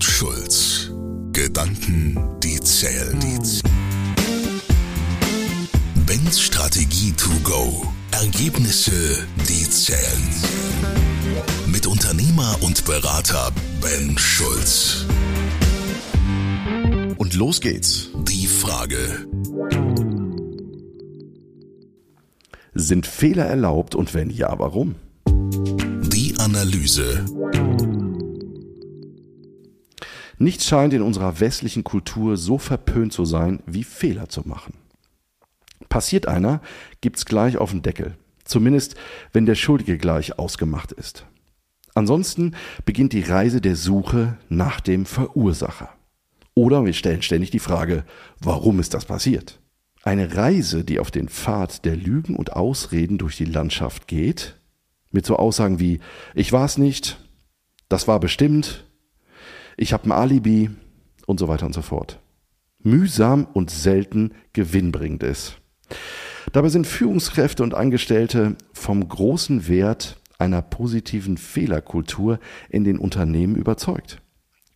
und Schulz. Gedanken, die zählen. Ben's Strategie to go. Ergebnisse, die zählen. Mit Unternehmer und Berater Ben Schulz. Und los geht's. Die Frage. Sind Fehler erlaubt und wenn ja, warum? Die Analyse. Nichts scheint in unserer westlichen Kultur so verpönt zu sein, wie Fehler zu machen. Passiert einer, gibt's gleich auf den Deckel. Zumindest, wenn der Schuldige gleich ausgemacht ist. Ansonsten beginnt die Reise der Suche nach dem Verursacher. Oder wir stellen ständig die Frage, warum ist das passiert? Eine Reise, die auf den Pfad der Lügen und Ausreden durch die Landschaft geht, mit so Aussagen wie ich war's nicht, das war bestimmt, ich habe ein Alibi und so weiter und so fort. Mühsam und selten gewinnbringend ist. Dabei sind Führungskräfte und Angestellte vom großen Wert einer positiven Fehlerkultur in den Unternehmen überzeugt.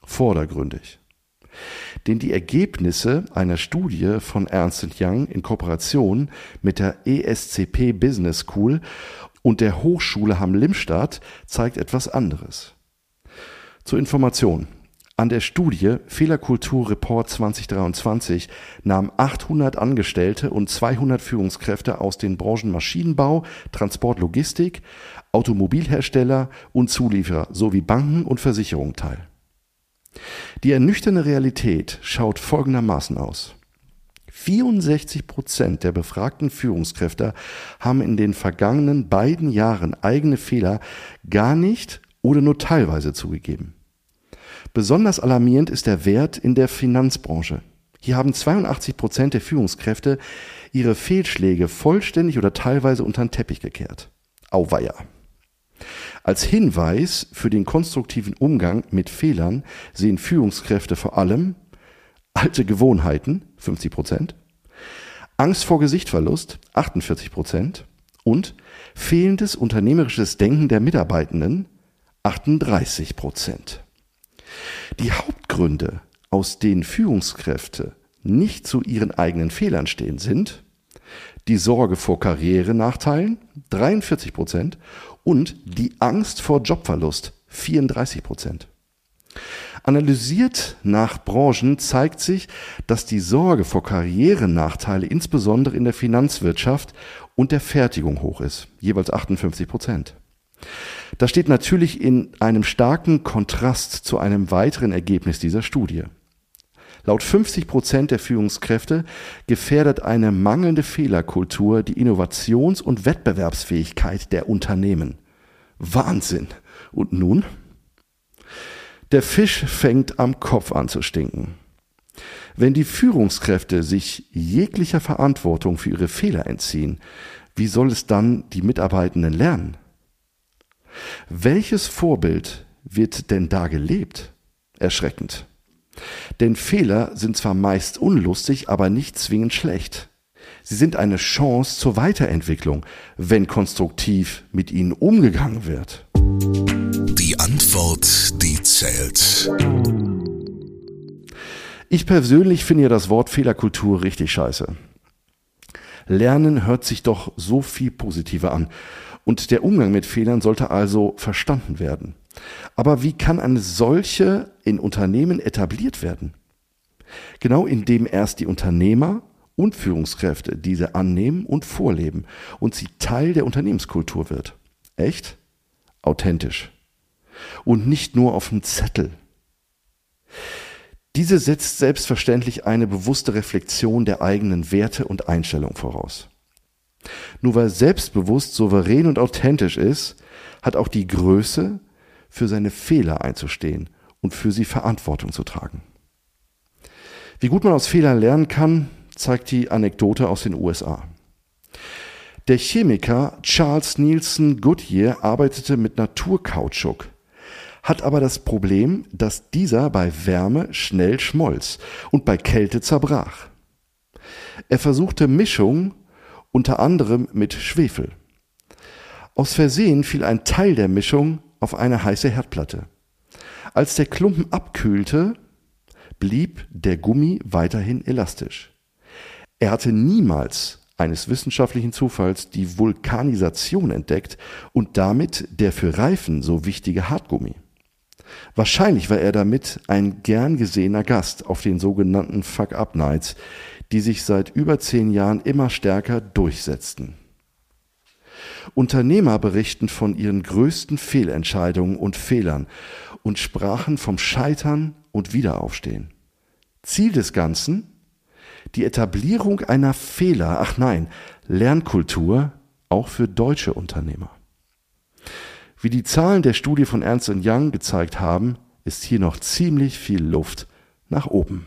Vordergründig. Denn die Ergebnisse einer Studie von Ernst Young in Kooperation mit der ESCP Business School und der Hochschule Hamm-Limstadt zeigt etwas anderes. Zur Information. An der Studie Fehlerkultur Report 2023 nahmen 800 Angestellte und 200 Führungskräfte aus den Branchen Maschinenbau, Transport, Logistik, Automobilhersteller und Zulieferer sowie Banken und Versicherungen teil. Die ernüchternde Realität schaut folgendermaßen aus. 64 Prozent der befragten Führungskräfte haben in den vergangenen beiden Jahren eigene Fehler gar nicht oder nur teilweise zugegeben. Besonders alarmierend ist der Wert in der Finanzbranche. Hier haben 82 Prozent der Führungskräfte ihre Fehlschläge vollständig oder teilweise unter den Teppich gekehrt. Auweia. Als Hinweis für den konstruktiven Umgang mit Fehlern sehen Führungskräfte vor allem alte Gewohnheiten, 50 Prozent, Angst vor Gesichtverlust, 48 Prozent und fehlendes unternehmerisches Denken der Mitarbeitenden, 38 Prozent. Die Hauptgründe, aus denen Führungskräfte nicht zu ihren eigenen Fehlern stehen, sind die Sorge vor Karrierenachteilen, 43 Prozent, und die Angst vor Jobverlust, 34 Prozent. Analysiert nach Branchen zeigt sich, dass die Sorge vor Karrierenachteile insbesondere in der Finanzwirtschaft und der Fertigung hoch ist, jeweils 58 Prozent. Das steht natürlich in einem starken Kontrast zu einem weiteren Ergebnis dieser Studie. Laut 50 Prozent der Führungskräfte gefährdet eine mangelnde Fehlerkultur die Innovations- und Wettbewerbsfähigkeit der Unternehmen. Wahnsinn. Und nun? Der Fisch fängt am Kopf an zu stinken. Wenn die Führungskräfte sich jeglicher Verantwortung für ihre Fehler entziehen, wie soll es dann die Mitarbeitenden lernen? Welches Vorbild wird denn da gelebt? Erschreckend. Denn Fehler sind zwar meist unlustig, aber nicht zwingend schlecht. Sie sind eine Chance zur Weiterentwicklung, wenn konstruktiv mit ihnen umgegangen wird. Die Antwort, die zählt. Ich persönlich finde ja das Wort Fehlerkultur richtig scheiße. Lernen hört sich doch so viel positiver an. Und der Umgang mit Fehlern sollte also verstanden werden. Aber wie kann eine solche in Unternehmen etabliert werden? Genau indem erst die Unternehmer und Führungskräfte diese annehmen und vorleben und sie Teil der Unternehmenskultur wird. Echt? Authentisch. Und nicht nur auf dem Zettel. Diese setzt selbstverständlich eine bewusste Reflexion der eigenen Werte und Einstellung voraus. Nur weil selbstbewusst, souverän und authentisch ist, hat auch die Größe, für seine Fehler einzustehen und für sie Verantwortung zu tragen. Wie gut man aus Fehlern lernen kann, zeigt die Anekdote aus den USA. Der Chemiker Charles Nielsen Goodyear arbeitete mit Naturkautschuk, hat aber das Problem, dass dieser bei Wärme schnell schmolz und bei Kälte zerbrach. Er versuchte Mischung unter anderem mit Schwefel. Aus Versehen fiel ein Teil der Mischung auf eine heiße Herdplatte. Als der Klumpen abkühlte, blieb der Gummi weiterhin elastisch. Er hatte niemals eines wissenschaftlichen Zufalls die Vulkanisation entdeckt und damit der für Reifen so wichtige Hartgummi. Wahrscheinlich war er damit ein gern gesehener Gast auf den sogenannten Fuck-Up-Nights, die sich seit über zehn Jahren immer stärker durchsetzten. Unternehmer berichten von ihren größten Fehlentscheidungen und Fehlern und sprachen vom Scheitern und Wiederaufstehen. Ziel des Ganzen? Die Etablierung einer Fehler, ach nein, Lernkultur auch für deutsche Unternehmer. Wie die Zahlen der Studie von Ernst Young gezeigt haben, ist hier noch ziemlich viel Luft nach oben.